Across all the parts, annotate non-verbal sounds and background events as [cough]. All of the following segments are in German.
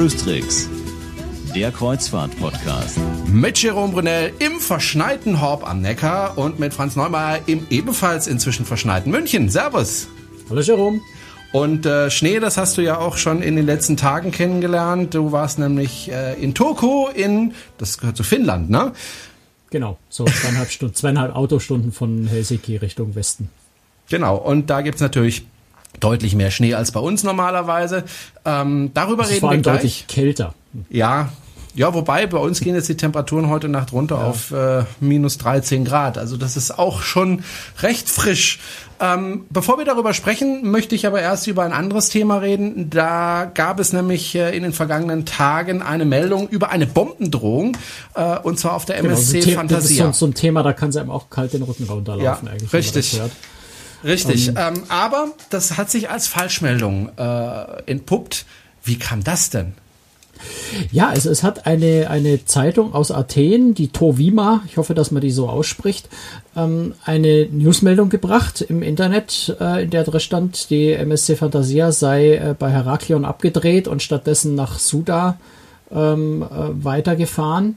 Cruise Tricks, der Kreuzfahrt-Podcast. Mit Jerome Brunel im verschneiten Horb am Neckar und mit Franz Neumeier im ebenfalls inzwischen verschneiten München. Servus. Hallo Jerome. Und äh, Schnee, das hast du ja auch schon in den letzten Tagen kennengelernt. Du warst nämlich äh, in Turku in, das gehört zu Finnland, ne? Genau, so zweieinhalb Stunden, zweieinhalb Autostunden von Helsinki Richtung Westen. Genau, und da gibt's natürlich deutlich mehr Schnee als bei uns normalerweise. Ähm, darüber reden vor wir allem gleich. deutlich kälter. Ja, ja, wobei bei uns gehen jetzt die Temperaturen heute Nacht runter auf äh, minus 13 Grad. Also das ist auch schon recht frisch. Ähm, bevor wir darüber sprechen, möchte ich aber erst über ein anderes Thema reden. Da gab es nämlich äh, in den vergangenen Tagen eine Meldung über eine Bombendrohung äh, und zwar auf der Genau, so MSC The- das ist Fantasia. so, so ein Thema, da kann es einem auch kalt den Rücken runterlaufen Ja, eigentlich. richtig. Richtig. Ähm, aber das hat sich als Falschmeldung äh, entpuppt. Wie kam das denn? Ja, also es hat eine, eine Zeitung aus Athen, die Tovima, ich hoffe, dass man die so ausspricht, ähm, eine Newsmeldung gebracht im Internet, äh, in der drin stand, die MSC Fantasia sei äh, bei Heraklion abgedreht und stattdessen nach Suda ähm, äh, weitergefahren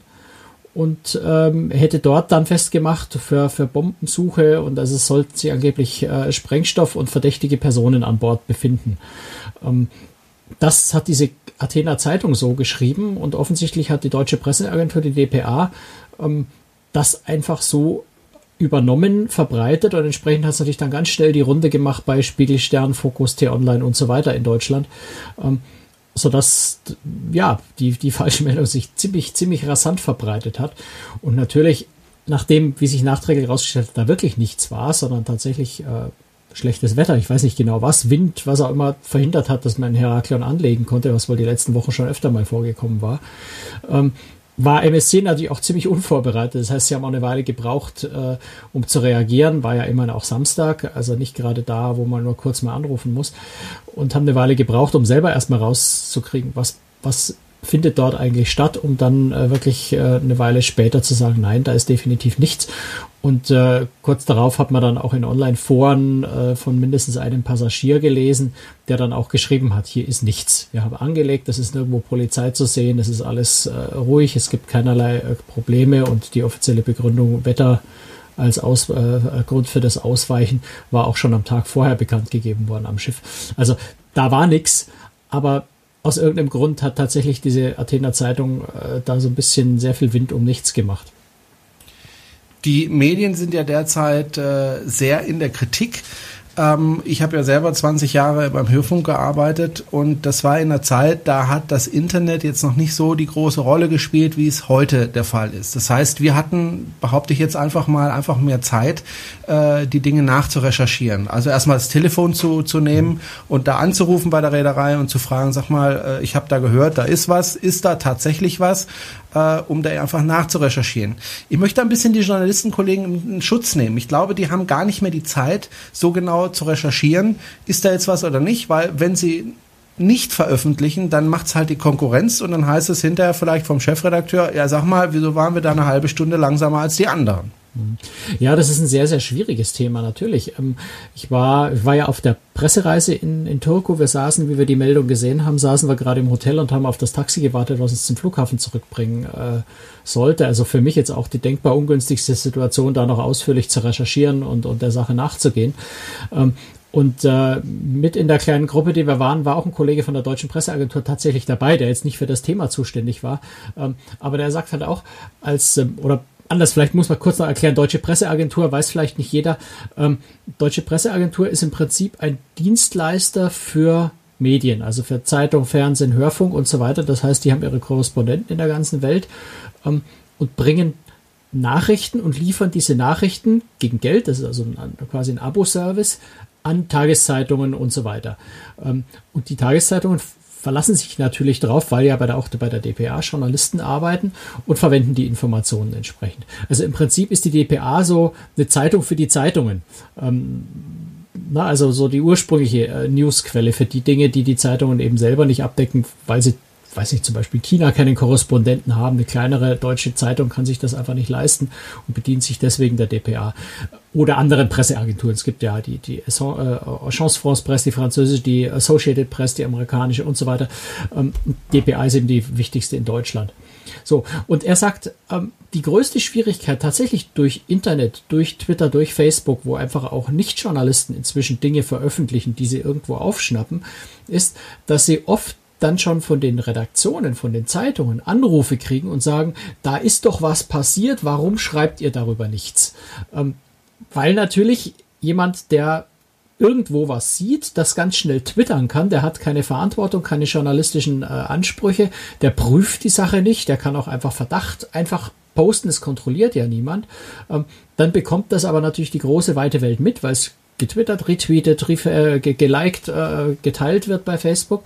und ähm, hätte dort dann festgemacht für, für Bombensuche und also es sollten sich angeblich äh, Sprengstoff und verdächtige Personen an Bord befinden. Ähm, das hat diese Athener Zeitung so geschrieben und offensichtlich hat die deutsche Presseagentur, die DPA, ähm, das einfach so übernommen, verbreitet und entsprechend hat es natürlich dann ganz schnell die Runde gemacht bei Spiegel, Stern, Fokus, T-Online und so weiter in Deutschland. Ähm, sodass ja die, die Falschmeldung sich ziemlich, ziemlich rasant verbreitet hat. Und natürlich, nachdem, wie sich nachträglich herausgestellt hat, da wirklich nichts war, sondern tatsächlich äh, schlechtes Wetter, ich weiß nicht genau was, Wind, was auch immer verhindert hat, dass man Heraklion anlegen konnte, was wohl die letzten Wochen schon öfter mal vorgekommen war, ähm, war MSC natürlich auch ziemlich unvorbereitet. Das heißt, sie haben auch eine Weile gebraucht, äh, um zu reagieren. War ja immerhin auch Samstag, also nicht gerade da, wo man nur kurz mal anrufen muss. Und haben eine Weile gebraucht, um selber erstmal rauszukriegen, was, was findet dort eigentlich statt, um dann äh, wirklich äh, eine Weile später zu sagen, nein, da ist definitiv nichts. Und äh, kurz darauf hat man dann auch in Online-Foren äh, von mindestens einem Passagier gelesen, der dann auch geschrieben hat, hier ist nichts. Wir haben angelegt, es ist nirgendwo Polizei zu sehen, es ist alles äh, ruhig, es gibt keinerlei äh, Probleme und die offizielle Begründung Wetter als Aus, äh, Grund für das Ausweichen war auch schon am Tag vorher bekannt gegeben worden am Schiff. Also da war nichts, aber aus irgendeinem Grund hat tatsächlich diese Athener Zeitung äh, da so ein bisschen sehr viel Wind um nichts gemacht. Die Medien sind ja derzeit äh, sehr in der Kritik. Ähm, ich habe ja selber 20 Jahre beim Hörfunk gearbeitet und das war in einer Zeit, da hat das Internet jetzt noch nicht so die große Rolle gespielt, wie es heute der Fall ist. Das heißt, wir hatten, behaupte ich jetzt einfach mal, einfach mehr Zeit, äh, die Dinge nachzurecherchieren. Also erstmal das Telefon zu, zu nehmen und da anzurufen bei der Reederei und zu fragen, sag mal, äh, ich habe da gehört, da ist was, ist da tatsächlich was, äh, um da einfach nachzurecherchieren. Ich möchte ein bisschen die Journalistenkollegen in Schutz nehmen. Ich glaube, die haben gar nicht mehr die Zeit, so genau zu recherchieren, ist da jetzt was oder nicht, weil wenn sie nicht veröffentlichen, dann macht's halt die Konkurrenz und dann heißt es hinterher vielleicht vom Chefredakteur, ja sag mal, wieso waren wir da eine halbe Stunde langsamer als die anderen? Ja, das ist ein sehr, sehr schwieriges Thema natürlich. Ähm, Ich war, ich war ja auf der Pressereise in, in Turku. Wir saßen, wie wir die Meldung gesehen haben, saßen wir gerade im Hotel und haben auf das Taxi gewartet, was uns zum Flughafen zurückbringen äh, sollte. Also für mich jetzt auch die denkbar ungünstigste Situation, da noch ausführlich zu recherchieren und, und der Sache nachzugehen. Ähm, und äh, mit in der kleinen Gruppe, die wir waren, war auch ein Kollege von der Deutschen Presseagentur tatsächlich dabei, der jetzt nicht für das Thema zuständig war. Ähm, aber der sagt halt auch, als, ähm, oder anders, vielleicht muss man kurz noch erklären, Deutsche Presseagentur weiß vielleicht nicht jeder. Ähm, Deutsche Presseagentur ist im Prinzip ein Dienstleister für Medien, also für Zeitung, Fernsehen, Hörfunk und so weiter. Das heißt, die haben ihre Korrespondenten in der ganzen Welt ähm, und bringen Nachrichten und liefern diese Nachrichten gegen Geld, das ist also ein, quasi ein Abo-Service, an Tageszeitungen und so weiter. Ähm, und die Tageszeitungen verlassen sich natürlich darauf, weil ja bei der, auch bei der DPA Journalisten arbeiten und verwenden die Informationen entsprechend. Also im Prinzip ist die DPA so eine Zeitung für die Zeitungen. Ähm, na, also so die ursprüngliche äh, Newsquelle für die Dinge, die die Zeitungen eben selber nicht abdecken, weil sie weiß nicht, zum Beispiel China keinen Korrespondenten haben, eine kleinere deutsche Zeitung kann sich das einfach nicht leisten und bedient sich deswegen der DPA oder anderen Presseagenturen. Es gibt ja die, die äh, Agence France Presse, die französische, die Associated Press, die amerikanische und so weiter. Ähm, DPA ist eben die wichtigste in Deutschland. So, und er sagt, ähm, die größte Schwierigkeit tatsächlich durch Internet, durch Twitter, durch Facebook, wo einfach auch Nicht-Journalisten inzwischen Dinge veröffentlichen, die sie irgendwo aufschnappen, ist, dass sie oft dann schon von den Redaktionen, von den Zeitungen Anrufe kriegen und sagen, da ist doch was passiert, warum schreibt ihr darüber nichts? Ähm, weil natürlich jemand, der irgendwo was sieht, das ganz schnell twittern kann, der hat keine Verantwortung, keine journalistischen äh, Ansprüche, der prüft die Sache nicht, der kann auch einfach Verdacht einfach posten, es kontrolliert ja niemand. Ähm, dann bekommt das aber natürlich die große weite Welt mit, weil es getwittert, retweetet, äh, geliked, äh, geteilt wird bei Facebook.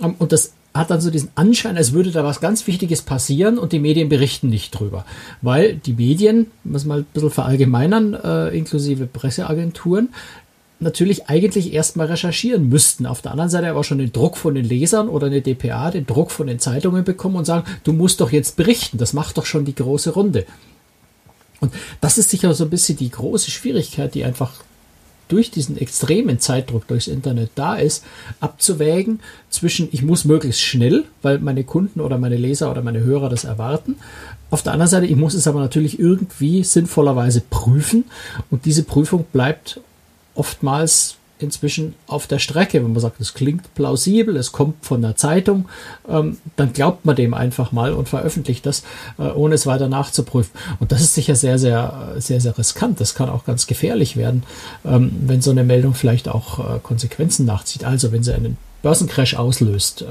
Und das hat dann so diesen Anschein, als würde da was ganz Wichtiges passieren und die Medien berichten nicht drüber. Weil die Medien, muss mal ein bisschen verallgemeinern, äh, inklusive Presseagenturen, natürlich eigentlich erstmal recherchieren müssten. Auf der anderen Seite aber schon den Druck von den Lesern oder eine DPA, den Druck von den Zeitungen bekommen und sagen, du musst doch jetzt berichten, das macht doch schon die große Runde. Und das ist sicher so ein bisschen die große Schwierigkeit, die einfach durch diesen extremen Zeitdruck durchs Internet da ist, abzuwägen zwischen, ich muss möglichst schnell, weil meine Kunden oder meine Leser oder meine Hörer das erwarten. Auf der anderen Seite, ich muss es aber natürlich irgendwie sinnvollerweise prüfen und diese Prüfung bleibt oftmals inzwischen auf der Strecke. Wenn man sagt, es klingt plausibel, es kommt von der Zeitung, ähm, dann glaubt man dem einfach mal und veröffentlicht das, äh, ohne es weiter nachzuprüfen. Und das ist sicher sehr, sehr, sehr, sehr riskant. Das kann auch ganz gefährlich werden, ähm, wenn so eine Meldung vielleicht auch äh, Konsequenzen nachzieht. Also wenn sie einen Börsencrash auslöst, äh,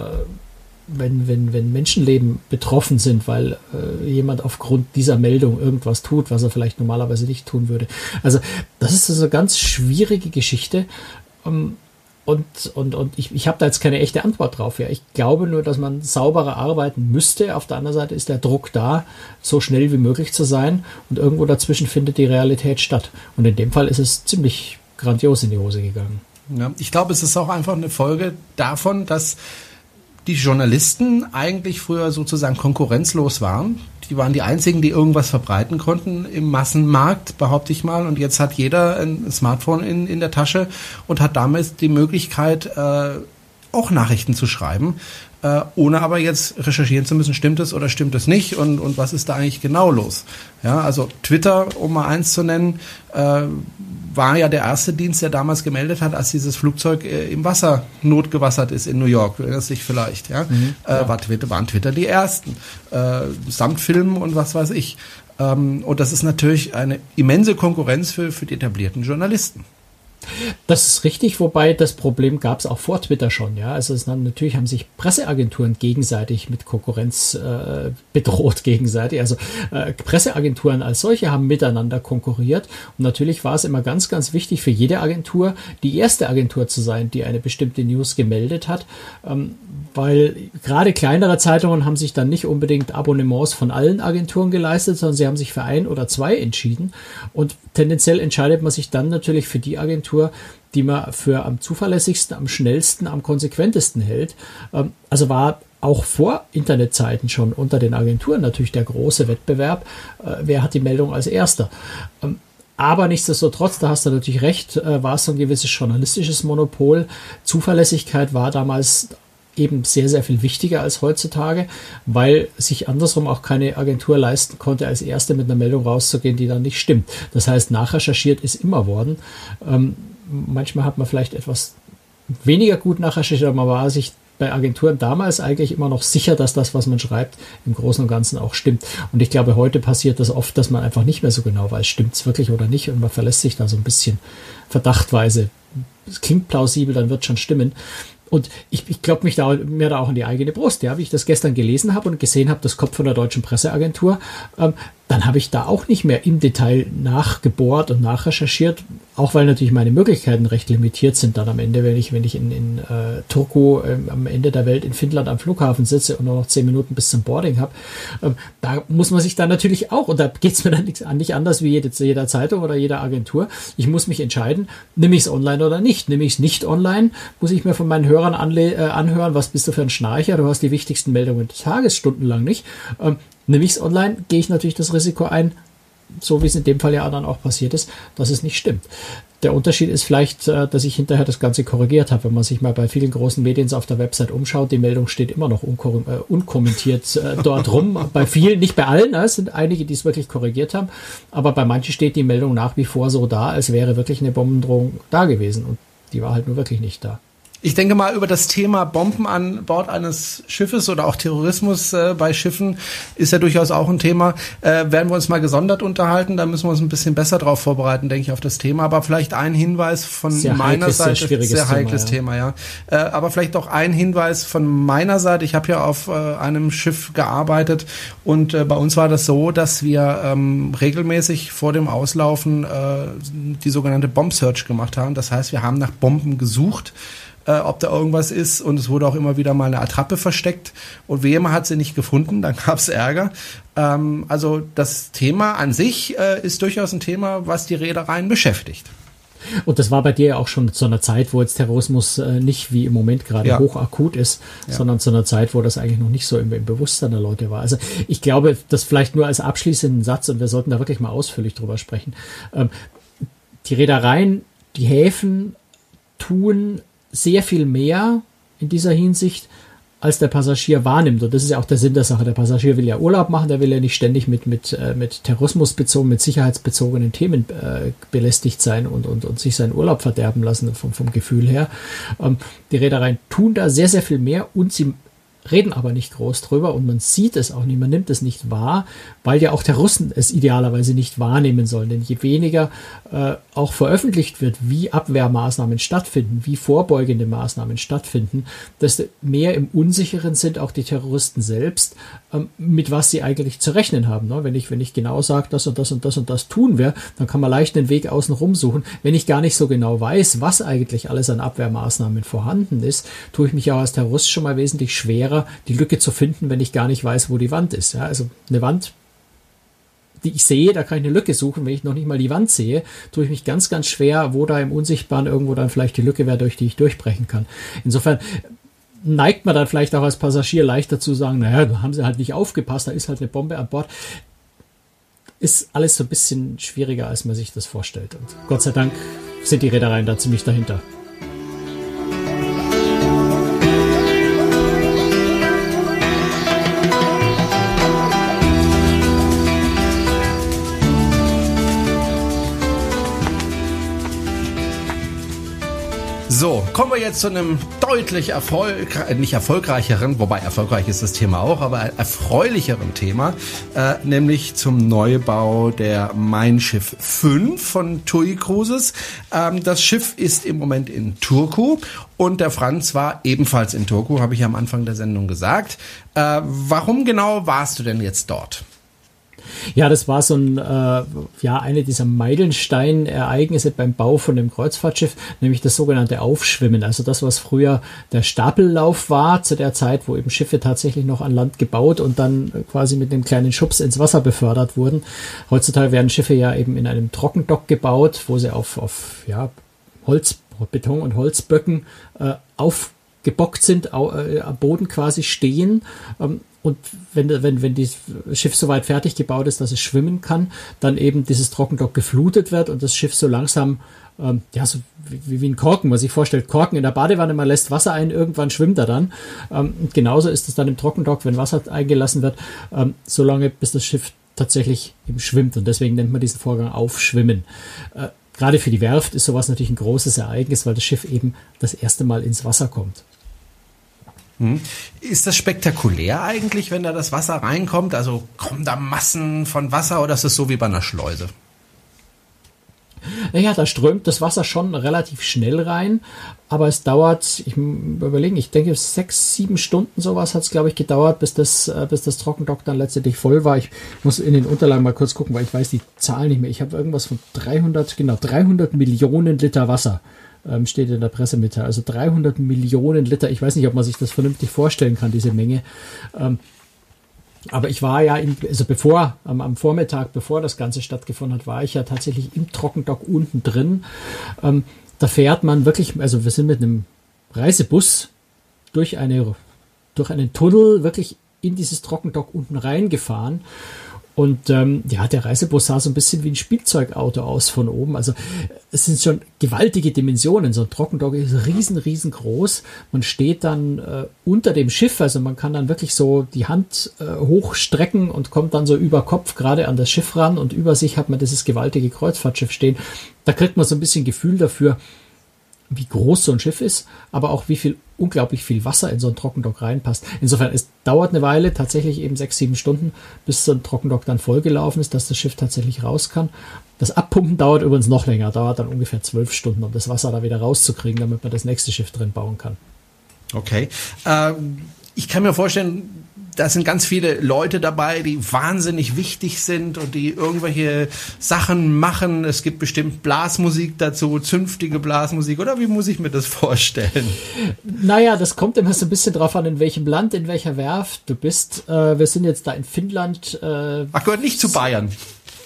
wenn, wenn, wenn Menschenleben betroffen sind, weil äh, jemand aufgrund dieser Meldung irgendwas tut, was er vielleicht normalerweise nicht tun würde. Also das ist also eine ganz schwierige Geschichte. Ähm, und, und, und ich, ich habe da jetzt keine echte Antwort drauf. Ja. Ich glaube nur, dass man sauberer arbeiten müsste. Auf der anderen Seite ist der Druck da, so schnell wie möglich zu sein. Und irgendwo dazwischen findet die Realität statt. Und in dem Fall ist es ziemlich grandios in die Hose gegangen. Ja, ich glaube, es ist auch einfach eine Folge davon, dass die Journalisten eigentlich früher sozusagen konkurrenzlos waren. Die waren die einzigen, die irgendwas verbreiten konnten im Massenmarkt, behaupte ich mal. Und jetzt hat jeder ein Smartphone in, in der Tasche und hat damit die Möglichkeit, äh, auch Nachrichten zu schreiben, äh, ohne aber jetzt recherchieren zu müssen, stimmt es oder stimmt es nicht und, und was ist da eigentlich genau los. Ja, also Twitter, um mal eins zu nennen, äh, war ja der erste Dienst, der damals gemeldet hat, als dieses Flugzeug äh, im Wasser notgewassert ist in New York. Du erinnerst dich vielleicht, ja? Mhm, äh. War Twitter, waren Twitter die ersten. Äh, samt Filmen und was weiß ich. Ähm, und das ist natürlich eine immense Konkurrenz für, für die etablierten Journalisten. Das ist richtig, wobei das Problem gab es auch vor Twitter schon. Ja, also es, natürlich haben sich Presseagenturen gegenseitig mit Konkurrenz äh, bedroht gegenseitig. Also äh, Presseagenturen als solche haben miteinander konkurriert und natürlich war es immer ganz, ganz wichtig für jede Agentur die erste Agentur zu sein, die eine bestimmte News gemeldet hat, ähm, weil gerade kleinere Zeitungen haben sich dann nicht unbedingt Abonnements von allen Agenturen geleistet, sondern sie haben sich für ein oder zwei entschieden und tendenziell entscheidet man sich dann natürlich für die Agentur Agentur, die man für am zuverlässigsten, am schnellsten, am konsequentesten hält. Ähm, also war auch vor Internetzeiten schon unter den Agenturen natürlich der große Wettbewerb. Äh, wer hat die Meldung als erster? Ähm, aber nichtsdestotrotz, da hast du natürlich recht, äh, war es so ein gewisses journalistisches Monopol. Zuverlässigkeit war damals eben sehr, sehr viel wichtiger als heutzutage, weil sich andersrum auch keine Agentur leisten konnte, als erste mit einer Meldung rauszugehen, die dann nicht stimmt. Das heißt, nachrecherchiert ist immer worden. Ähm, manchmal hat man vielleicht etwas weniger gut nachrecherchiert, aber man war sich bei Agenturen damals eigentlich immer noch sicher, dass das, was man schreibt, im Großen und Ganzen auch stimmt. Und ich glaube, heute passiert das oft, dass man einfach nicht mehr so genau weiß, stimmt es wirklich oder nicht. Und man verlässt sich da so ein bisschen verdachtweise. Es klingt plausibel, dann wird schon stimmen. Und ich, ich glaube mich da, mir da auch in die eigene Brust, ja, wie ich das gestern gelesen habe und gesehen habe, das kommt von der deutschen Presseagentur. Ähm, dann habe ich da auch nicht mehr im Detail nachgebohrt und nachrecherchiert, auch weil natürlich meine Möglichkeiten recht limitiert sind dann am Ende, wenn ich, wenn ich in, in äh, Turku ähm, am Ende der Welt in Finnland am Flughafen sitze und nur noch zehn Minuten bis zum Boarding habe. Ähm, da muss man sich dann natürlich auch, und da geht es mir dann nicht, nicht anders wie jede, jeder Zeitung oder jeder Agentur, ich muss mich entscheiden, nehme ich es online oder nicht. Nehme ich es nicht online, muss ich mir von meinen Hörern anle äh, anhören, was bist du für ein Schnarcher, du hast die wichtigsten Meldungen des Tages stundenlang nicht. Ähm, nehme ich es online, gehe ich natürlich das Risiko ein, so wie es in dem Fall ja dann auch passiert ist, dass es nicht stimmt. Der Unterschied ist vielleicht, äh, dass ich hinterher das Ganze korrigiert habe. Wenn man sich mal bei vielen großen Medien auf der Website umschaut, die Meldung steht immer noch äh, unkommentiert äh, dort rum. [laughs] Bei vielen, nicht bei allen, es sind einige, die es wirklich korrigiert haben, aber bei manchen steht die Meldung nach wie vor so da, als wäre wirklich eine Bombendrohung da gewesen. Und die war halt nur wirklich nicht da. Ich denke mal, über das Thema Bomben an Bord eines Schiffes oder auch Terrorismus äh, bei Schiffen ist ja durchaus auch ein Thema. Äh, werden wir uns mal gesondert unterhalten, da müssen wir uns ein bisschen besser drauf vorbereiten, denke ich, auf das Thema. Aber vielleicht ein Hinweis von sehr meiner heikles, Seite. Sehr, sehr heikles Thema, Thema ja. Äh, aber vielleicht auch ein Hinweis von meiner Seite. Ich habe ja auf äh, einem Schiff gearbeitet und äh, bei uns war das so, dass wir ähm, regelmäßig vor dem Auslaufen äh, die sogenannte Bomb Search gemacht haben. Das heißt, wir haben nach Bomben gesucht äh, ob da irgendwas ist. Und es wurde auch immer wieder mal eine Attrappe versteckt. Und wie immer hat sie nicht gefunden, [laughs] dann gab es Ärger. Ähm, also das Thema an sich äh, ist durchaus ein Thema, was die Reedereien beschäftigt. Und das war bei dir ja auch schon zu einer Zeit, wo jetzt Terrorismus äh, nicht wie im Moment gerade ja. hochakut ist, ja. sondern zu einer Zeit, wo das eigentlich noch nicht so im, im, Bewusstsein der Leute war. Also ich glaube, das vielleicht nur als abschließenden Satz, und wir sollten da wirklich mal ausführlich drüber sprechen. Ähm, die Reedereien, die Häfen tun sehr viel mehr in dieser Hinsicht, als der Passagier wahrnimmt. Und das ist ja auch der Sinn der Sache. Der Passagier will ja Urlaub machen, der will ja nicht ständig mit, mit, äh, mit terrorismusbezogenen, mit sicherheitsbezogenen Themen äh, belästigt sein und, und, und sich seinen Urlaub verderben lassen vom, vom Gefühl her. Ähm, die Reedereien tun da sehr, sehr viel mehr und sie reden aber nicht groß drüber und man sieht es auch nicht, man nimmt es nicht wahr, weil ja auch der Russen es idealerweise nicht wahrnehmen sollen. Denn je weniger äh, auch veröffentlicht wird, wie Abwehrmaßnahmen stattfinden, wie vorbeugende Maßnahmen stattfinden, desto mehr im Unsicheren sind auch die Terroristen selbst, ähm, mit was sie eigentlich zu rechnen haben. Ne? Wenn ich, wenn ich genau sage, das und das und das und das tun wir, dann kann man leicht den Weg außen rum suchen. Wenn ich gar nicht so genau weiß, was eigentlich alles an Abwehrmaßnahmen vorhanden ist, tue ich mich ja als Terrorist schon mal wesentlich schwerer, die Lücke zu finden, wenn ich gar nicht weiß, wo die Wand ist. Also eine Wand die ich sehe, da kann ich eine Lücke suchen. Wenn ich noch nicht mal die Wand sehe, tue ich mich ganz, ganz schwer, wo da im Unsichtbaren irgendwo dann vielleicht die Lücke wäre, durch die ich durchbrechen kann. Insofern neigt man dann vielleicht auch als Passagier leichter zu sagen, naja, da haben sie halt nicht aufgepasst, da ist halt eine Bombe an Bord. Ist alles so ein bisschen schwieriger, als man sich das vorstellt. Und Gott sei Dank sind die Reedereien da ziemlich dahinter. So, kommen wir jetzt zu einem deutlich erfolg nicht erfolgreicheren, wobei erfolgreich ist das Thema auch, aber erfreulicheren Thema, äh, nämlich zum Neubau der Mein Schiff 5 von TUI Cruises. Ähm, das Schiff ist im Moment in Turku und der Franz war ebenfalls in Turku, habe ich am Anfang der Sendung gesagt. Äh, warum genau warst du denn jetzt dort? Ja, das war so ein, äh, ja, eine dieser Meilenstein-Ereignisse beim Bau von dem Kreuzfahrtschiff, nämlich das sogenannte Aufschwimmen. Also das, was früher der Stapellauf war, zu der Zeit, wo eben Schiffe tatsächlich noch an Land gebaut und dann quasi mit einem kleinen Schubs ins Wasser befördert wurden. Heutzutage werden Schiffe ja eben in einem Trockendock gebaut, wo sie auf, auf ja, Holz, Beton und Holzböcken äh, aufgebockt sind, äh, am Boden quasi stehen. Ähm, und wenn, wenn, wenn das Schiff so weit fertig gebaut ist, dass es schwimmen kann, dann eben dieses Trockendock geflutet wird und das Schiff so langsam, ähm, ja, so wie, wie ein Korken, was sich vorstellt, Korken in der Badewanne, man lässt Wasser ein, irgendwann schwimmt er dann. Ähm, und genauso ist es dann im Trockendock, wenn Wasser eingelassen wird, ähm, so lange bis das Schiff tatsächlich eben schwimmt. Und deswegen nennt man diesen Vorgang Aufschwimmen. Äh, gerade für die Werft ist sowas natürlich ein großes Ereignis, weil das Schiff eben das erste Mal ins Wasser kommt. Hm. Ist das spektakulär eigentlich, wenn da das Wasser reinkommt? Also kommen da Massen von Wasser oder ist es so wie bei einer Schleuse? Naja, da strömt das Wasser schon relativ schnell rein, aber es dauert, ich überlege, ich denke sechs, sieben Stunden sowas hat es, glaube ich, gedauert, bis das, äh, bis das Trockendock dann letztendlich voll war. Ich muss in den Unterlagen mal kurz gucken, weil ich weiß die Zahl nicht mehr. Ich habe irgendwas von 300, genau, 300 Millionen Liter Wasser ähm, steht in der Pressemitteilung. Also 300 Millionen Liter. Ich weiß nicht, ob man sich das vernünftig vorstellen kann, diese Menge. Ähm, aber ich war ja, in, also bevor, am, am, Vormittag, bevor das Ganze stattgefunden hat, war ich ja tatsächlich im Trockendock unten drin. Ähm, da fährt man wirklich, also wir sind mit einem Reisebus durch eine, durch einen Tunnel wirklich in dieses Trockendock unten reingefahren. Und ähm, ja, der Reisebus sah so ein bisschen wie ein Spielzeugauto aus von oben. Also es sind schon gewaltige Dimensionen. So ein Trockendock ist riesen, riesengroß. Man steht dann äh, unter dem Schiff, also man kann dann wirklich so die Hand äh, hochstrecken und kommt dann so über Kopf gerade an das Schiff ran und über sich hat man dieses gewaltige Kreuzfahrtschiff stehen. Da kriegt man so ein bisschen Gefühl dafür, wie groß so ein Schiff ist, aber auch wie viel unglaublich viel Wasser in so ein Trockendock reinpasst. Insofern, es dauert eine Weile, tatsächlich eben sechs, sieben Stunden, bis so ein Trockendock dann vollgelaufen ist, dass das Schiff tatsächlich raus kann. Das Abpumpen dauert übrigens noch länger, dauert dann ungefähr zwölf Stunden, um das Wasser da wieder rauszukriegen, damit man das nächste Schiff drin bauen kann. Okay. Äh, ich kann mir vorstellen, da sind ganz viele Leute dabei, die wahnsinnig wichtig sind und die irgendwelche Sachen machen. Es gibt bestimmt Blasmusik dazu, zünftige Blasmusik oder wie muss ich mir das vorstellen? Naja, das kommt immer so ein bisschen drauf an, in welchem Land, in welcher Werft du bist. Äh, wir sind jetzt da in Finnland. Äh, Ach, gehört nicht zu Bayern.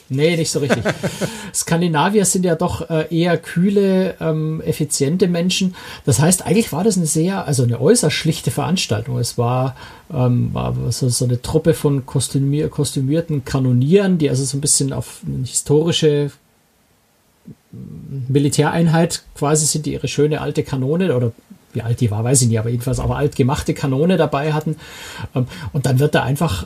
Nee, nicht so richtig. [laughs] Skandinavier sind ja doch äh, eher kühle, ähm, effiziente Menschen. Das heißt, eigentlich war das eine sehr, also eine äußerst schlichte Veranstaltung. Es war, ähm, war so, so eine Truppe von kostümier kostümierten Kanonieren, die also so ein bisschen auf eine historische Militäreinheit quasi sind, die ihre schöne alte Kanone oder wie alt die war, weiß ich nicht, aber jedenfalls aber alt gemachte Kanone dabei hatten. Ähm, und dann wird da einfach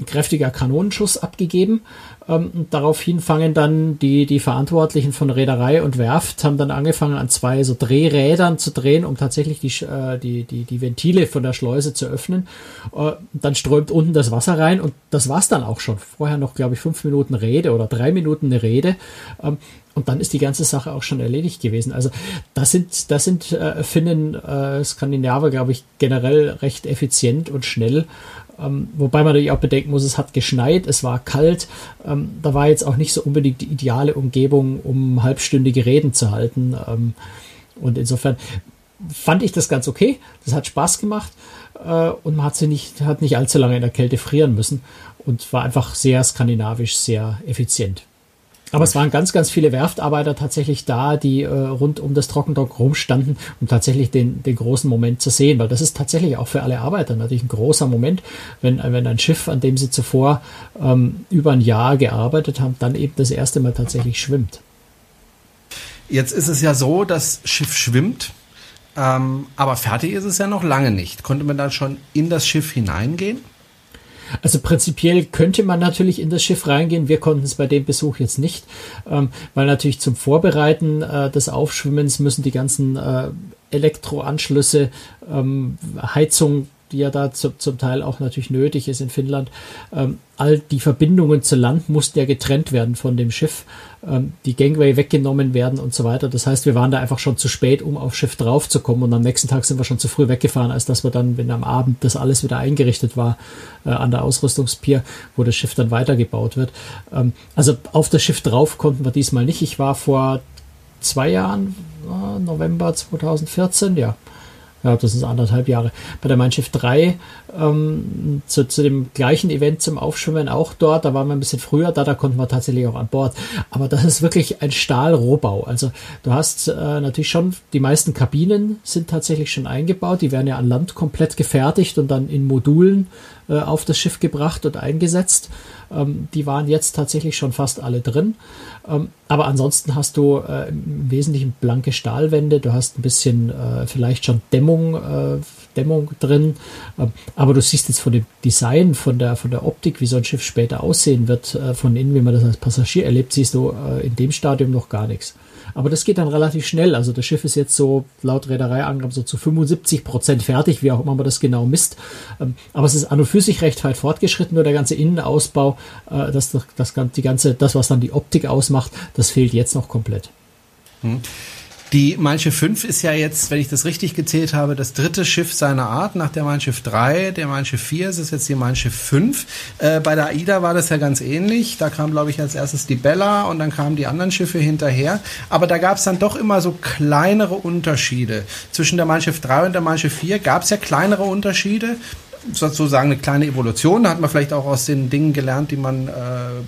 ein kräftiger Kanonenschuss abgegeben. Ähm, daraufhin fangen dann die, die Verantwortlichen von Reederei und Werft haben dann angefangen an zwei so Drehrädern zu drehen, um tatsächlich die, äh, die, die, die Ventile von der Schleuse zu öffnen. Äh, dann strömt unten das Wasser rein und das war's dann auch schon. Vorher noch, glaube ich, fünf Minuten Rede oder drei Minuten eine Rede. Ähm, und dann ist die ganze Sache auch schon erledigt gewesen. Also das sind, das sind äh, Finnen, äh, Skandinavier, glaube ich, generell recht effizient und schnell. Ähm, wobei man natürlich auch bedenken muss, es hat geschneit, es war kalt. Ähm, da war jetzt auch nicht so unbedingt die ideale Umgebung, um halbstündige Reden zu halten. Ähm, und insofern fand ich das ganz okay. Das hat Spaß gemacht äh, und man hat sie nicht, hat nicht allzu lange in der Kälte frieren müssen und war einfach sehr skandinavisch, sehr effizient. Aber es waren ganz, ganz viele Werftarbeiter tatsächlich da, die äh, rund um das Trockendock rumstanden, um tatsächlich den, den großen Moment zu sehen, weil das ist tatsächlich auch für alle Arbeiter natürlich ein großer Moment, wenn, wenn ein Schiff, an dem sie zuvor ähm, über ein Jahr gearbeitet haben, dann eben das erste Mal tatsächlich schwimmt. Jetzt ist es ja so, das Schiff schwimmt, ähm, aber fertig ist es ja noch lange nicht. Konnte man dann schon in das Schiff hineingehen? Also prinzipiell könnte man natürlich in das Schiff reingehen. Wir konnten es bei dem Besuch jetzt nicht, ähm, weil natürlich zum Vorbereiten äh, des Aufschwimmens müssen die ganzen äh, Elektroanschlüsse, ähm, Heizung die ja da zu, zum Teil auch natürlich nötig ist in Finnland. Ähm, all die Verbindungen zu Land mussten ja getrennt werden von dem Schiff, ähm, die Gangway weggenommen werden und so weiter. Das heißt, wir waren da einfach schon zu spät, um aufs Schiff draufzukommen und am nächsten Tag sind wir schon zu früh weggefahren, als dass wir dann, wenn am Abend das alles wieder eingerichtet war, äh, an der Ausrüstungspier, wo das Schiff dann weitergebaut wird. Ähm, also auf das Schiff drauf konnten wir diesmal nicht. Ich war vor zwei Jahren, äh, November 2014, ja, ja, das ist anderthalb Jahre, bei der Mein Schiff 3 ähm, zu, zu dem gleichen Event zum Aufschwimmen auch dort. Da waren wir ein bisschen früher da, da konnten wir tatsächlich auch an Bord. Aber das ist wirklich ein Stahlrohbau. Also du hast äh, natürlich schon, die meisten Kabinen sind tatsächlich schon eingebaut. Die werden ja an Land komplett gefertigt und dann in Modulen äh, auf das Schiff gebracht und eingesetzt. Ähm, die waren jetzt tatsächlich schon fast alle drin. Ähm, aber ansonsten hast du äh, im Wesentlichen blanke Stahlwände. Du hast ein bisschen äh, vielleicht schon Dämmung, äh, Dämmung drin. Ähm, aber du siehst jetzt von dem Design, von der, von der Optik, wie so ein Schiff später aussehen wird, äh, von innen, wie man das als Passagier erlebt, siehst du äh, in dem Stadium noch gar nichts. Aber das geht dann relativ schnell. Also das Schiff ist jetzt so laut Reedereiangaben so zu 75 Prozent fertig, wie auch immer man das genau misst. Ähm, aber es ist an und für sich recht weit fortgeschritten. Nur der ganze Innenausbau, äh, das, das, das, die ganze, das, was dann die Optik ausmacht, das fehlt jetzt noch komplett. Hm. Die Mein Schiff 5 ist ja jetzt, wenn ich das richtig gezählt habe, das dritte Schiff seiner Art nach der Mein Schiff 3. Der Mein Schiff 4 ist es jetzt die Mein Schiff 5. Äh, bei der AIDA war das ja ganz ähnlich. Da kam, glaube ich, als erstes die Bella und dann kamen die anderen Schiffe hinterher. Aber da gab es dann doch immer so kleinere Unterschiede. Zwischen der Mein Schiff 3 und der Mein Schiff 4 gab es ja kleinere Unterschiede sozusagen eine kleine Evolution. Da hat man vielleicht auch aus den Dingen gelernt, die man äh,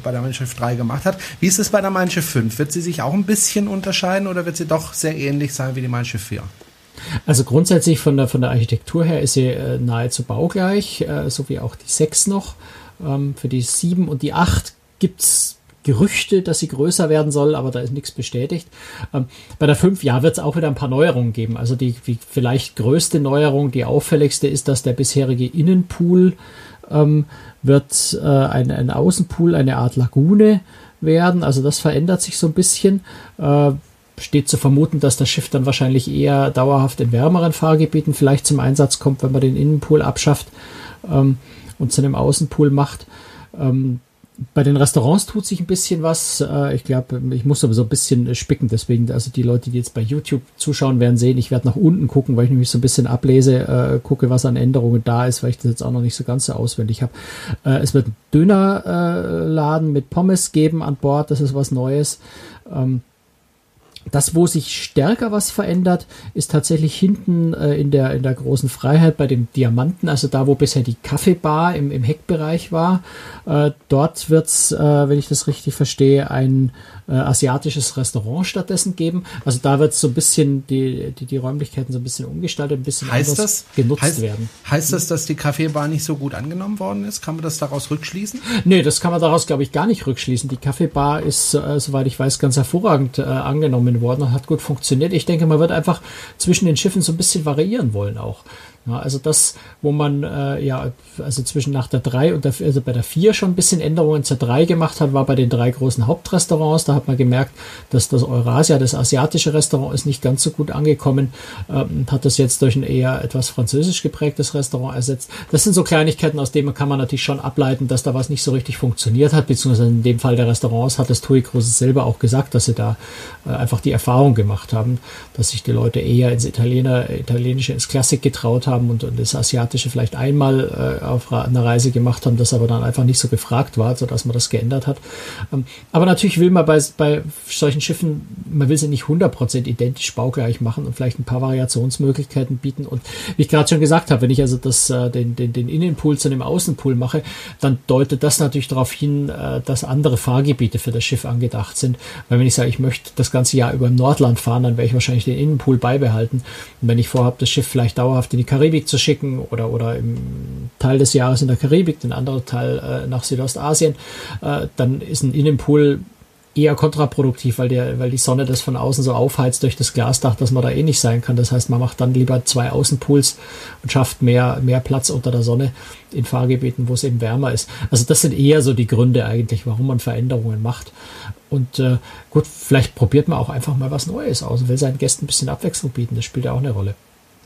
bei der Mein Schiff 3 gemacht hat. Wie ist es bei der Mein Schiff 5? Wird sie sich auch ein bisschen unterscheiden oder wird sie doch sehr ähnlich sein wie die Mein Schiff 4? Also grundsätzlich von der, von der Architektur her ist sie äh, nahezu baugleich, äh, so wie auch die 6 noch. Ähm, für die 7 und die 8 gibt es Gerüchte, dass sie größer werden soll, aber da ist nichts bestätigt. Ähm, bei der 5, ja, wird es auch wieder ein paar Neuerungen geben. Also die, die, vielleicht größte Neuerung, die auffälligste ist, dass der bisherige Innenpool ähm, wird äh, ein, ein Außenpool, eine Art Lagune werden. Also das verändert sich so ein bisschen. Äh, steht zu vermuten, dass das Schiff dann wahrscheinlich eher dauerhaft in wärmeren Fahrgebieten vielleicht zum Einsatz kommt, wenn man den Innenpool abschafft ähm, und zu einem Außenpool macht. Ähm, bei den Restaurants tut sich ein bisschen was. Äh, ich glaube, ich muss sowieso ein bisschen spicken. Deswegen, also die Leute, die jetzt bei YouTube zuschauen, werden sehen, ich werde nach unten gucken, weil ich nämlich so ein bisschen ablese, äh, gucke, was an Änderungen da ist, weil ich das jetzt auch noch nicht so ganz so auswendig habe. Äh, es wird einen Dönerladen mit Pommes geben an Bord. Das ist was Neues. Das, wo sich stärker was verändert, ist tatsächlich hinten äh, in, der, in der großen Freiheit bei dem Diamanten, also da, wo bisher die Kaffeebar im, im Heckbereich war. Äh, dort wird's, äh, wenn ich das richtig verstehe, ein äh, asiatisches Restaurant stattdessen geben. Also da wird so ein bisschen die, die, die Räumlichkeiten so ein bisschen umgestaltet, ein bisschen heißt anders das, genutzt heißt, werden. Heißt das, dass die Kaffeebar nicht so gut angenommen worden ist? Kann man das daraus rückschließen? Nee, das kann man daraus, glaube ich, gar nicht rückschließen. Die Kaffeebar ist, äh, soweit ich weiß, ganz hervorragend äh, angenommen worden und hat gut funktioniert. Ich denke, man wird einfach zwischen den Schiffen so ein bisschen variieren wollen auch. Ja, also das, wo man äh, ja, also zwischen nach der 3 und der, also bei der 4 schon ein bisschen Änderungen zur 3 gemacht hat, war bei den drei großen Hauptrestaurants. Da hat man gemerkt, dass das Eurasia, das asiatische Restaurant, ist nicht ganz so gut angekommen ähm, hat das jetzt durch ein eher etwas französisch geprägtes Restaurant ersetzt. Das sind so Kleinigkeiten, aus denen kann man natürlich schon ableiten, dass da was nicht so richtig funktioniert hat, beziehungsweise in dem Fall der Restaurants hat das TUI Großes selber auch gesagt, dass sie da äh, einfach die Erfahrung gemacht haben, dass sich die Leute eher ins Italiener, Italienische, ins Klassik getraut haben haben und, das Asiatische vielleicht einmal äh, auf einer Reise gemacht haben, das aber dann einfach nicht so gefragt war, sodass man das geändert hat. Ähm, aber natürlich will man bei, bei solchen Schiffen, man will sie nicht 100% identisch baugleich machen und vielleicht ein paar Variationsmöglichkeiten bieten. Und wie ich gerade schon gesagt habe, wenn ich also das, äh, den, den, den Innenpool zu einem Außenpool mache, dann deutet das natürlich darauf hin, äh, dass andere Fahrgebiete für das Schiff angedacht sind. Weil wenn ich sage, ich möchte das ganze Jahr über im Nordland fahren, dann werde ich wahrscheinlich den Innenpool beibehalten. Und wenn ich vorhabe, das Schiff vielleicht dauerhaft in die Karibik Karibik zu schicken oder, oder im Teil des Jahres in der Karibik, den anderen Teil äh, nach Südostasien, äh, dann ist ein Innenpool eher kontraproduktiv, weil, der, weil die Sonne das von außen so aufheizt durch das Glasdach, dass man da eh nicht sein kann. Das heißt, man macht dann lieber zwei Außenpools und schafft mehr, mehr Platz unter der Sonne in Fahrgebieten, wo es eben wärmer ist. Also das sind eher so die Gründe eigentlich, warum man Veränderungen macht. Und äh, gut, vielleicht probiert man auch einfach mal was Neues aus und will seinen Gästen ein bisschen Abwechslung bieten. Das spielt ja auch eine Rolle.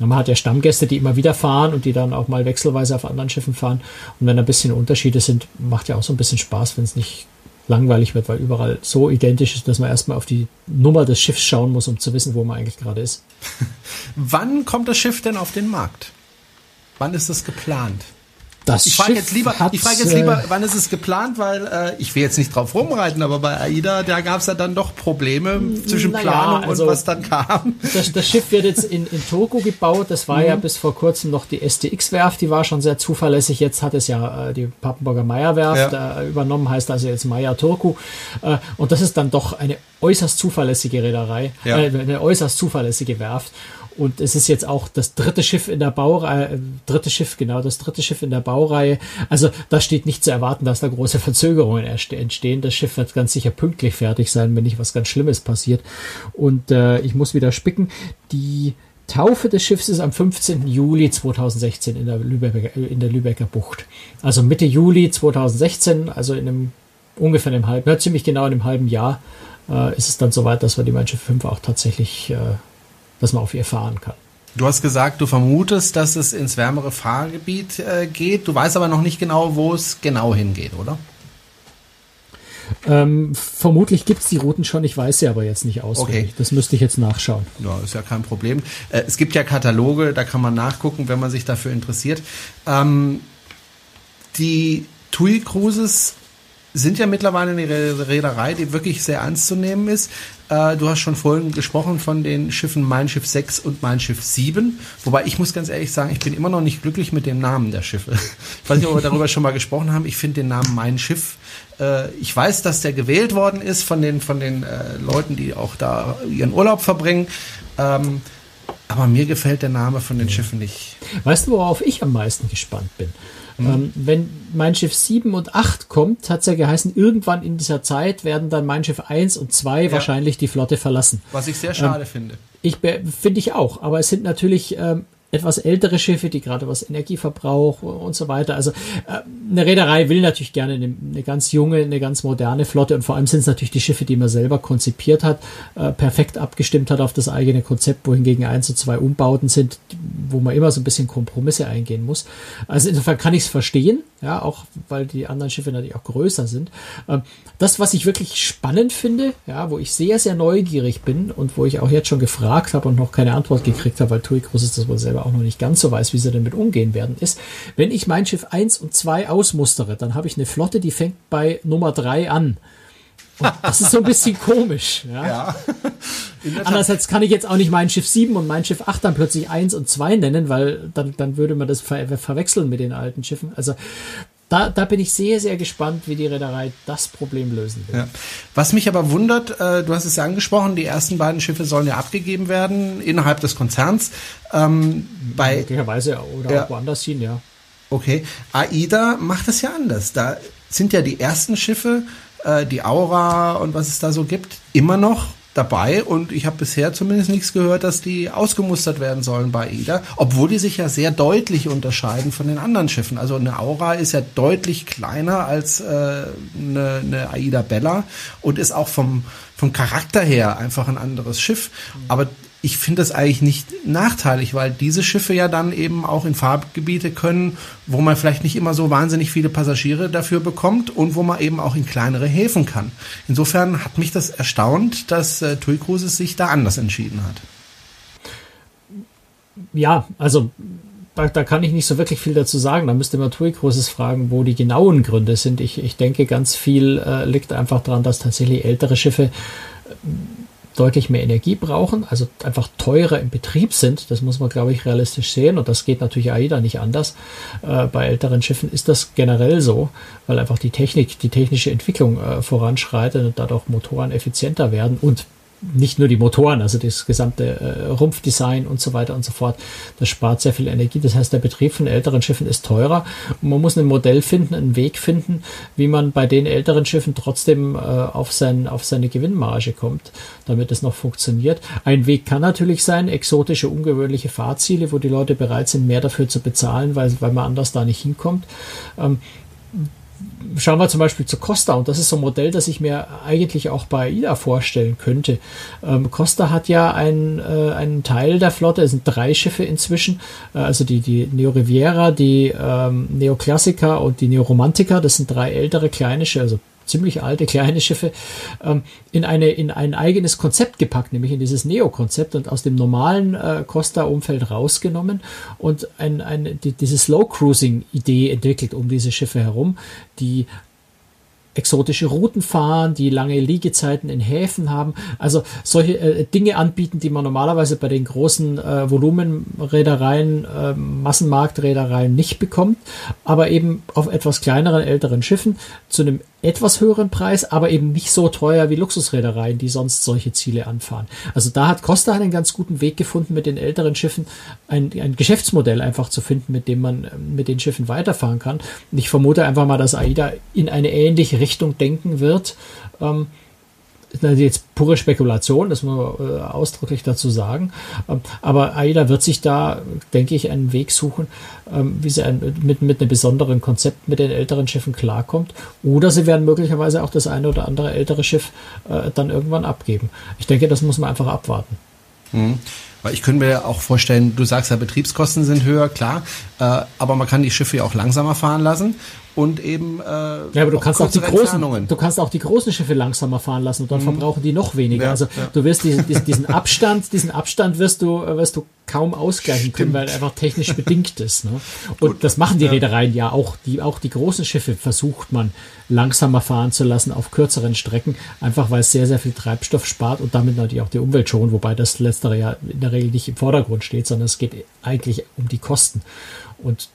Man hat ja Stammgäste, die immer wieder fahren und die dann auch mal wechselweise auf anderen Schiffen fahren. Und wenn ein bisschen Unterschiede sind, macht ja auch so ein bisschen Spaß, wenn es nicht langweilig wird, weil überall so identisch ist, dass man erstmal auf die Nummer des Schiffs schauen muss, um zu wissen, wo man eigentlich gerade ist. [laughs] Wann kommt das Schiff denn auf den Markt? Wann ist das geplant? Das ich frage jetzt lieber, ich frage jetzt lieber, äh, wann ist es geplant, weil äh, ich will jetzt nicht drauf rumreiten, aber bei AIDA, da gab es ja dann doch Probleme zwischen naja, Planung also und was dann kam. Das, das Schiff wird jetzt in, in Togo gebaut. Das war mhm. ja bis vor kurzem noch die STX-Werft, die war schon sehr zuverlässig. Jetzt hat es ja äh, die Pappenburger Meyer-Werft ja. äh, übernommen, heißt also jetzt Meyer Turku. Äh, und das ist dann doch eine äußerst zuverlässige Reederei, ja. äh, eine äußerst zuverlässige Werft. Und es ist jetzt auch das dritte Schiff in der Baureihe, äh, dritte Schiff, genau, das dritte Schiff in der Baureihe. Also da steht nicht zu erwarten, dass da große [laughs] Verzögerungen entstehen. Das Schiff wird ganz sicher pünktlich fertig sein, wenn nicht was ganz Schlimmes passiert. Und äh, ich muss wieder spicken. Die Taufe des Schiffs ist am 15. Juli 2016 in der, Lübecker, in der Lübecker Bucht. Also Mitte Juli 2016, also in einem ungefähr einem halben, ja, ziemlich genau in einem halben Jahr äh, ist es dann soweit, dass wir die Mein Schiff 5 auch tatsächlich äh, dass man auf ihr fahren kann. Du hast gesagt, du vermutest, dass es ins wärmere Fahrgebiet äh, geht. Du weißt aber noch nicht genau, wo es genau hingeht, oder? Ähm, vermutlich gibt es die Routen schon, ich weiß sie aber jetzt nicht auswendig. Okay. Das müsste ich jetzt nachschauen. Ja, ist ja kein Problem. Äh, es gibt ja Kataloge, da kann man nachgucken, wenn man sich dafür interessiert. Ähm, die TUI Cruises sind ja mittlerweile eine Reederei, die wirklich sehr ernst zu nehmen ist. Äh, du hast schon vorhin gesprochen von den Schiffen Mein Schiff 6 und Mein Schiff 7. Wobei ich muss ganz ehrlich sagen, ich bin immer noch nicht glücklich mit dem Namen der Schiffe. Ich weiß nicht, ob wir darüber schon mal gesprochen haben. Ich finde den Namen Mein Schiff. Äh, ich weiß, dass der gewählt worden ist von den, von den äh, Leuten, die auch da ihren Urlaub verbringen. Ähm, aber mir gefällt der Name von den Schiffen nicht. Weißt du, worauf ich am meisten gespannt bin? Mhm. Ähm, wenn Mein Schiff 7 und 8 kommt, hat es ja geheißen, irgendwann in dieser Zeit werden dann Mein Schiff 1 und 2 ja. wahrscheinlich die Flotte verlassen. Was ich sehr schade ähm, finde. Ich finde ich auch, aber es sind natürlich ähm, etwas ältere Schiffe, die gerade was Energieverbrauch und so weiter. Also äh, eine Reederei will natürlich gerne eine, eine, ganz junge, eine ganz moderne Flotte und vor allem sind es natürlich die Schiffe, die man selber konzipiert hat, äh, perfekt abgestimmt hat auf das eigene Konzept, wohingegen eins und zwei Umbauten sind, wo man immer so ein bisschen Kompromisse eingehen muss. Also insofern kann ich es verstehen, ja, auch weil die anderen Schiffe natürlich auch größer sind. Ähm, das, was ich wirklich spannend finde, ja, wo ich sehr, sehr neugierig bin und wo ich auch jetzt schon gefragt habe und noch keine Antwort gekriegt habe, weil TUI Groß das wohl selber auch noch nicht ganz so weiß, wie sie damit umgehen werden, ist, wenn ich mein Schiff 1 und 2 ausmustere, dann habe ich eine Flotte, die fängt bei Nummer 3 an. Und das ist so ein bisschen komisch. Ja. ja. Andererseits kann ich jetzt auch nicht mein Schiff 7 und mein Schiff 8 dann plötzlich 1 und 2 nennen, weil dann, dann würde man das ver verwechseln mit den alten Schiffen. Also da, da bin ich sehr, sehr gespannt, wie die Reederei das Problem lösen will. Ja. Was mich aber wundert, äh, du hast es ja angesprochen, die ersten beiden Schiffe sollen ja abgegeben werden innerhalb des Konzerns. Ähm, bei, Möglicherweise oder ja. auch woanders hin, ja. Okay. AIDA macht das ja anders. Da sind ja die ersten Schiffe, äh, die Aura und was es da so gibt, immer noch dabei und ich habe bisher zumindest nichts gehört, dass die ausgemustert werden sollen bei AIDA, obwohl die sich ja sehr deutlich unterscheiden von den anderen Schiffen. Also eine Aura ist ja deutlich kleiner als äh, eine, eine AIDA Bella und ist auch vom, vom Charakter her einfach ein anderes Schiff. Aber ich finde das eigentlich nicht nachteilig, weil diese Schiffe ja dann eben auch in Fahrgebiete können, wo man vielleicht nicht immer so wahnsinnig viele Passagiere dafür bekommt und wo man eben auch in kleinere Häfen kann. Insofern hat mich das erstaunt, dass äh, TUI Cruises sich da anders entschieden hat. Ja, also da, da, kann ich nicht so wirklich viel dazu sagen. Da müsste man TUI Cruises fragen, wo die genauen Gründe sind. Ich, ich denke, ganz viel äh, liegt einfach daran, dass tatsächlich ältere Schiffe deutlich mehr Energie brauchen, also einfach teurer im Betrieb sind. Das muss man, glaube ich, realistisch sehen. Und das geht natürlich AIDA nicht anders. Äh, bei älteren Schiffen ist das generell so, weil einfach die Technik, die technische Entwicklung äh, voranschreitet und dadurch Motoren effizienter werden und nicht nur die Motoren, also das gesamte äh, Rumpfdesign und so weiter und so fort. Das spart sehr viel Energie. Das heißt, der Betrieb von älteren Schiffen ist teurer. Und man muss ein Modell finden, einen Weg finden, wie man bei den älteren Schiffen trotzdem äh, auf, sein, auf seine Gewinnmarge kommt, damit es noch funktioniert. Ein Weg kann natürlich sein, exotische, ungewöhnliche Fahrziele, wo die Leute bereit sind, mehr dafür zu bezahlen, weil, weil man anders da nicht hinkommt. Ähm, schauen wir zum Beispiel zu Costa und das ist so ein Modell, das ich mir eigentlich auch bei AIDA vorstellen könnte. Ähm, Costa hat ja einen, äh, einen Teil der Flotte, es sind drei Schiffe inzwischen, äh, also die, die Neo Riviera, die ähm, Neo Classica und die Neo Romantica, das sind drei ältere kleine Schiffe, also ziemlich alte kleine Schiffe ähm, in eine in ein eigenes Konzept gepackt, nämlich in dieses Neo-Konzept und aus dem normalen äh, Costa-Umfeld rausgenommen und ein, ein, die, diese Slow-Cruising-Idee entwickelt um diese Schiffe herum, die exotische Routen fahren, die lange Liegezeiten in Häfen haben, also solche äh, Dinge anbieten, die man normalerweise bei den großen äh, Volumenreedereien, äh, Massenmarktreedereien nicht bekommt, aber eben auf etwas kleineren, älteren Schiffen zu einem etwas höheren Preis, aber eben nicht so teuer wie Luxusreedereien, die sonst solche Ziele anfahren. Also da hat Costa einen ganz guten Weg gefunden, mit den älteren Schiffen ein, ein Geschäftsmodell einfach zu finden, mit dem man mit den Schiffen weiterfahren kann. Und ich vermute einfach mal, dass AIDA in eine ähnliche Richtung denken wird. Ähm, ist natürlich jetzt pure Spekulation, das muss man äh, ausdrücklich dazu sagen. Ähm, aber AIDA wird sich da, denke ich, einen Weg suchen, ähm, wie sie ein, mit, mit einem besonderen Konzept mit den älteren Schiffen klarkommt. Oder sie werden möglicherweise auch das eine oder andere ältere Schiff äh, dann irgendwann abgeben. Ich denke, das muss man einfach abwarten. Mhm. Weil ich könnte mir auch vorstellen, du sagst ja, Betriebskosten sind höher, klar, äh, aber man kann die Schiffe ja auch langsamer fahren lassen und eben äh, ja, aber du kannst auch die großen du kannst auch die großen Schiffe langsamer fahren lassen und dann mhm. verbrauchen die noch weniger. Ja, also ja. du wirst diesen, diesen Abstand, diesen Abstand wirst du wirst du kaum ausgleichen Stimmt. können, weil er einfach technisch bedingt ist. Ne? Und Gut. das machen die ja. Reedereien ja auch. Die auch die großen Schiffe versucht man langsamer fahren zu lassen auf kürzeren Strecken, einfach weil es sehr sehr viel Treibstoff spart und damit natürlich auch die Umwelt schonen, wobei das letztere ja in der Regel nicht im Vordergrund steht, sondern es geht eigentlich um die Kosten. Und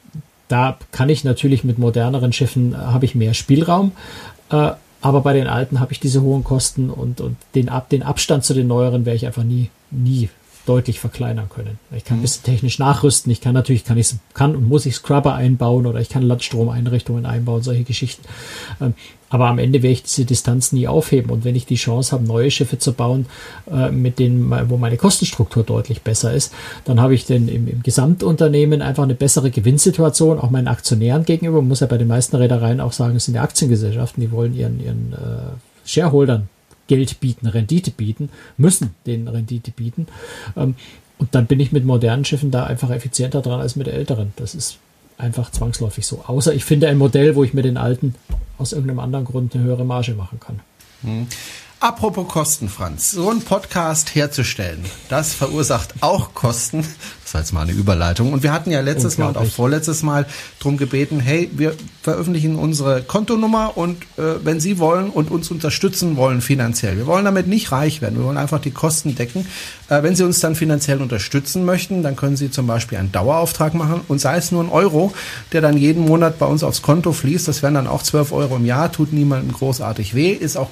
da kann ich natürlich mit moderneren Schiffen, äh, habe ich mehr Spielraum. Äh, aber bei den alten habe ich diese hohen Kosten und, und den, Ab, den Abstand zu den neueren werde ich einfach nie, nie deutlich verkleinern können. Ich kann ein mhm. bisschen technisch nachrüsten. Ich kann natürlich, kann ich, kann und muss ich Scrubber einbauen oder ich kann Landstromeinrichtungen einbauen, solche Geschichten. Ähm, aber am Ende werde ich diese Distanz nie aufheben. Und wenn ich die Chance habe, neue Schiffe zu bauen, äh, mit denen, wo meine Kostenstruktur deutlich besser ist, dann habe ich denn im, im Gesamtunternehmen einfach eine bessere Gewinnsituation, auch meinen Aktionären gegenüber. Man muss ja bei den meisten Reedereien auch sagen, es sind ja Aktiengesellschaften, die wollen ihren, ihren äh, Shareholdern Geld bieten, Rendite bieten, müssen den Rendite bieten. Ähm, und dann bin ich mit modernen Schiffen da einfach effizienter dran als mit älteren. Das ist einfach zwangsläufig so. Außer ich finde ein Modell, wo ich mit den alten aus irgendeinem anderen Grund eine höhere Marge machen kann. Hm. Apropos Kosten, Franz. So ein Podcast herzustellen, das verursacht auch Kosten. Das war jetzt mal eine Überleitung. Und wir hatten ja letztes Mal und auch vorletztes Mal darum gebeten, hey, wir veröffentlichen unsere Kontonummer und äh, wenn Sie wollen und uns unterstützen wollen finanziell, wir wollen damit nicht reich werden, wir wollen einfach die Kosten decken. Äh, wenn Sie uns dann finanziell unterstützen möchten, dann können Sie zum Beispiel einen Dauerauftrag machen und sei es nur ein Euro, der dann jeden Monat bei uns aufs Konto fließt. Das wären dann auch 12 Euro im Jahr, tut niemandem großartig weh, ist auch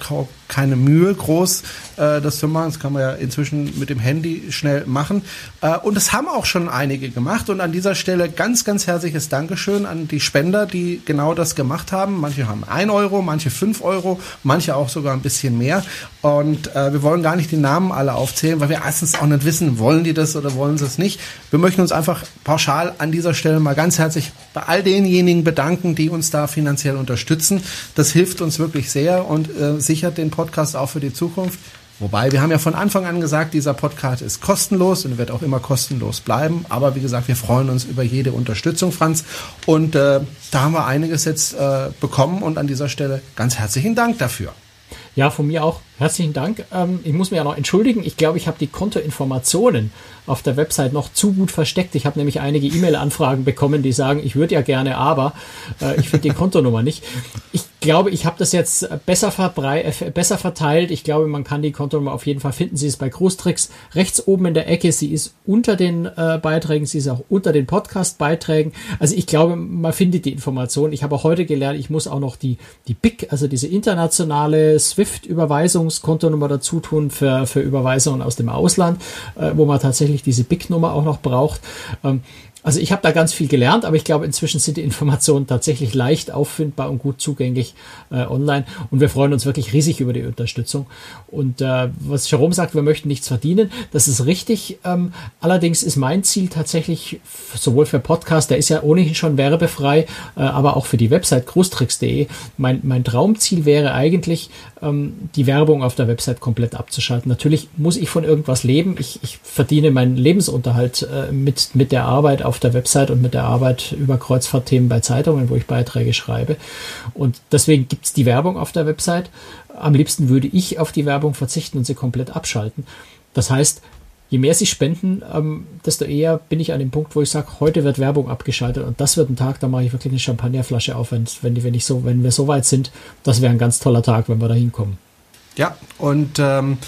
keine Mühe groß, äh, das zu machen. Das kann man ja inzwischen mit dem Handy schnell machen. Äh, und das haben auch schon einige gemacht. Und an dieser Stelle ganz, ganz herzliches Dankeschön an die Spender, die genau das gemacht haben. Manche haben ein Euro, manche fünf Euro, manche auch sogar ein bisschen mehr. Und äh, wir wollen gar nicht die Namen alle aufzählen, weil wir erstens auch nicht wissen, wollen die das oder wollen sie es nicht. Wir möchten uns einfach pauschal an dieser Stelle mal ganz herzlich bei all denjenigen bedanken, die uns da finanziell unterstützen. Das hilft uns wirklich sehr und äh, sichert den Podcast auch für die Zukunft. Wobei, wir haben ja von Anfang an gesagt, dieser Podcast ist kostenlos und wird auch immer kostenlos bleiben. Aber wie gesagt, wir freuen uns über jede Unterstützung, Franz. Und äh, da haben wir einiges jetzt äh, bekommen und an dieser Stelle ganz herzlichen Dank dafür. Ja, von mir auch herzlichen Dank. Ähm, ich muss mich ja noch entschuldigen. Ich glaube, ich habe die Kontoinformationen auf der Website noch zu gut versteckt. Ich habe nämlich einige E-Mail-Anfragen bekommen, die sagen, ich würde ja gerne, aber äh, ich finde die Kontonummer nicht. Ich glaube, ich habe das jetzt besser, äh, besser verteilt. Ich glaube, man kann die Kontonummer auf jeden Fall finden. Sie ist bei Großtricks rechts oben in der Ecke. Sie ist unter den äh, Beiträgen. Sie ist auch unter den Podcast-Beiträgen. Also ich glaube, man findet die Information. Ich habe auch heute gelernt, ich muss auch noch die, die BIC, also diese internationale SWIFT-Überweisungskontonummer dazu tun für, für Überweisungen aus dem Ausland, äh, wo man tatsächlich tatsächlich diese BIC-Nummer auch noch braucht. Ähm, also ich habe da ganz viel gelernt, aber ich glaube, inzwischen sind die Informationen tatsächlich leicht auffindbar und gut zugänglich äh, online. Und wir freuen uns wirklich riesig über die Unterstützung. Und äh, was Jerome sagt, wir möchten nichts verdienen, das ist richtig. Ähm, allerdings ist mein Ziel tatsächlich sowohl für Podcast, der ist ja ohnehin schon werbefrei, äh, aber auch für die Website großtricks.de. Mein, mein Traumziel wäre eigentlich, ähm, die Werbung auf der Website komplett abzuschalten. Natürlich muss ich von irgendwas leben. Ich, ich verdiene meinen Lebensunterhalt äh, mit, mit der Arbeit auf der Website und mit der Arbeit über Kreuzfahrtthemen bei Zeitungen, wo ich Beiträge schreibe. Und deswegen gibt es die Werbung auf der Website. Am liebsten würde ich auf die Werbung verzichten und sie komplett abschalten. Das heißt, je mehr sie spenden, ähm, desto eher bin ich an dem Punkt, wo ich sage, heute wird Werbung abgeschaltet und das wird ein Tag, da mache ich wirklich eine Champagnerflasche auf, wenn, wenn, wenn, ich so, wenn wir so weit sind. Das wäre ein ganz toller Tag, wenn wir da hinkommen. Ja, und ähm,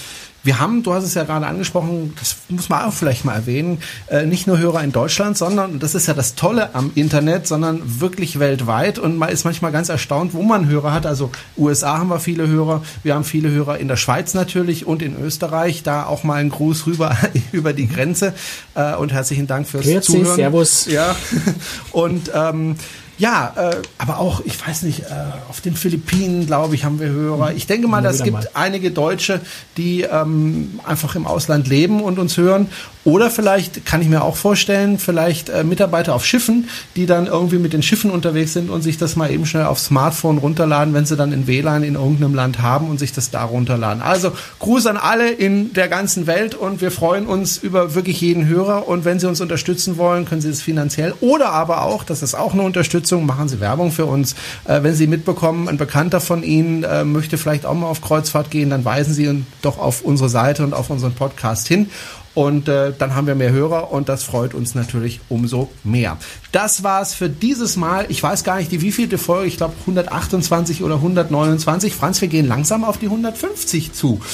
wir haben, du hast es ja gerade angesprochen, das muss man auch vielleicht mal erwähnen, äh, nicht nur Hörer in Deutschland, sondern, das ist ja das Tolle am Internet, sondern wirklich weltweit. Und man ist manchmal ganz erstaunt, wo man Hörer hat. Also USA haben wir viele Hörer, wir haben viele Hörer in der Schweiz natürlich und in Österreich. Da auch mal ein Gruß rüber [laughs] über die Grenze. Äh, und herzlichen Dank fürs Grüezi, Zuhören. Servus. Ja. [laughs] Und ähm, ja, äh, aber auch, ich weiß nicht, äh, auf den Philippinen, glaube ich, haben wir Hörer. Ich denke mal, es gibt mal. einige Deutsche, die ähm, einfach im Ausland leben und uns hören. Oder vielleicht kann ich mir auch vorstellen, vielleicht äh, Mitarbeiter auf Schiffen, die dann irgendwie mit den Schiffen unterwegs sind und sich das mal eben schnell aufs Smartphone runterladen, wenn sie dann in WLAN in irgendeinem Land haben und sich das da runterladen. Also Gruß an alle in der ganzen Welt und wir freuen uns über wirklich jeden Hörer und wenn Sie uns unterstützen wollen, können Sie es finanziell oder aber auch, das ist auch eine Unterstützung, machen Sie Werbung für uns. Äh, wenn Sie mitbekommen, ein Bekannter von Ihnen äh, möchte vielleicht auch mal auf Kreuzfahrt gehen, dann weisen Sie ihn doch auf unsere Seite und auf unseren Podcast hin. Und äh, dann haben wir mehr Hörer und das freut uns natürlich umso mehr. Das war's für dieses Mal. Ich weiß gar nicht, die wievielte Folge, ich glaube 128 oder 129. Franz, wir gehen langsam auf die 150 zu. [laughs]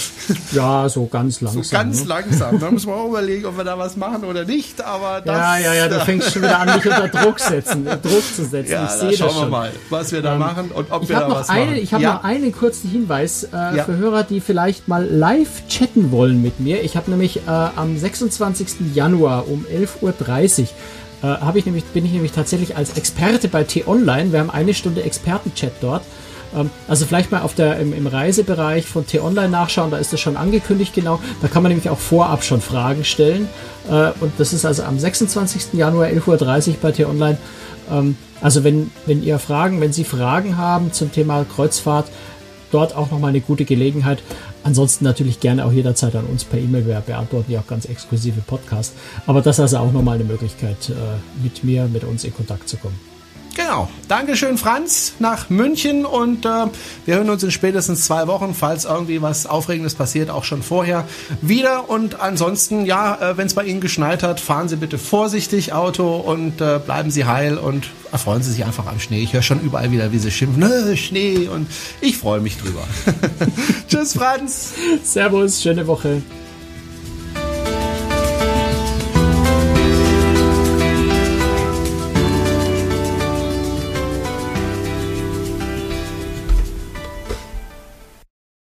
Ja, so ganz langsam. So ganz ne? langsam. Da müssen wir [laughs] auch überlegen, ob wir da was machen oder nicht. Aber das, ja, ja, ja, du fängst schon wieder an, mich unter Druck, setzen, Druck zu setzen. Ja, ich sehe das schon. wir mal, was wir da ähm, machen und ob wir da was eine, machen. Ich habe ja. noch einen kurzen Hinweis äh, ja. für Hörer, die vielleicht mal live chatten wollen mit mir. Ich habe nämlich äh, am 26. Januar um 11.30 Uhr äh, ich nämlich, bin ich nämlich tatsächlich als Experte bei T-Online. Wir haben eine Stunde Expertenchat dort. Ähm, also vielleicht mal auf der, im, im Reisebereich von T-Online nachschauen, da ist das schon angekündigt genau. Da kann man nämlich auch vorab schon Fragen stellen. Äh, und das ist also am 26. Januar 11.30 Uhr bei T-Online. Ähm, also wenn, wenn ihr Fragen, wenn Sie Fragen haben zum Thema Kreuzfahrt, dort auch nochmal eine gute Gelegenheit. Ansonsten natürlich gerne auch jederzeit an uns per E-Mail. Wir beantworten ja auch ganz exklusive Podcasts. Aber das ist also auch nochmal eine Möglichkeit, äh, mit mir, mit uns in Kontakt zu kommen. Genau. Dankeschön, Franz, nach München und äh, wir hören uns in spätestens zwei Wochen, falls irgendwie was Aufregendes passiert, auch schon vorher wieder. Und ansonsten, ja, äh, wenn es bei Ihnen geschneit hat, fahren Sie bitte vorsichtig Auto und äh, bleiben Sie heil und erfreuen Sie sich einfach am Schnee. Ich höre schon überall wieder, wie Sie schimpfen, Schnee und ich freue mich drüber. [laughs] Tschüss, Franz. Servus, schöne Woche.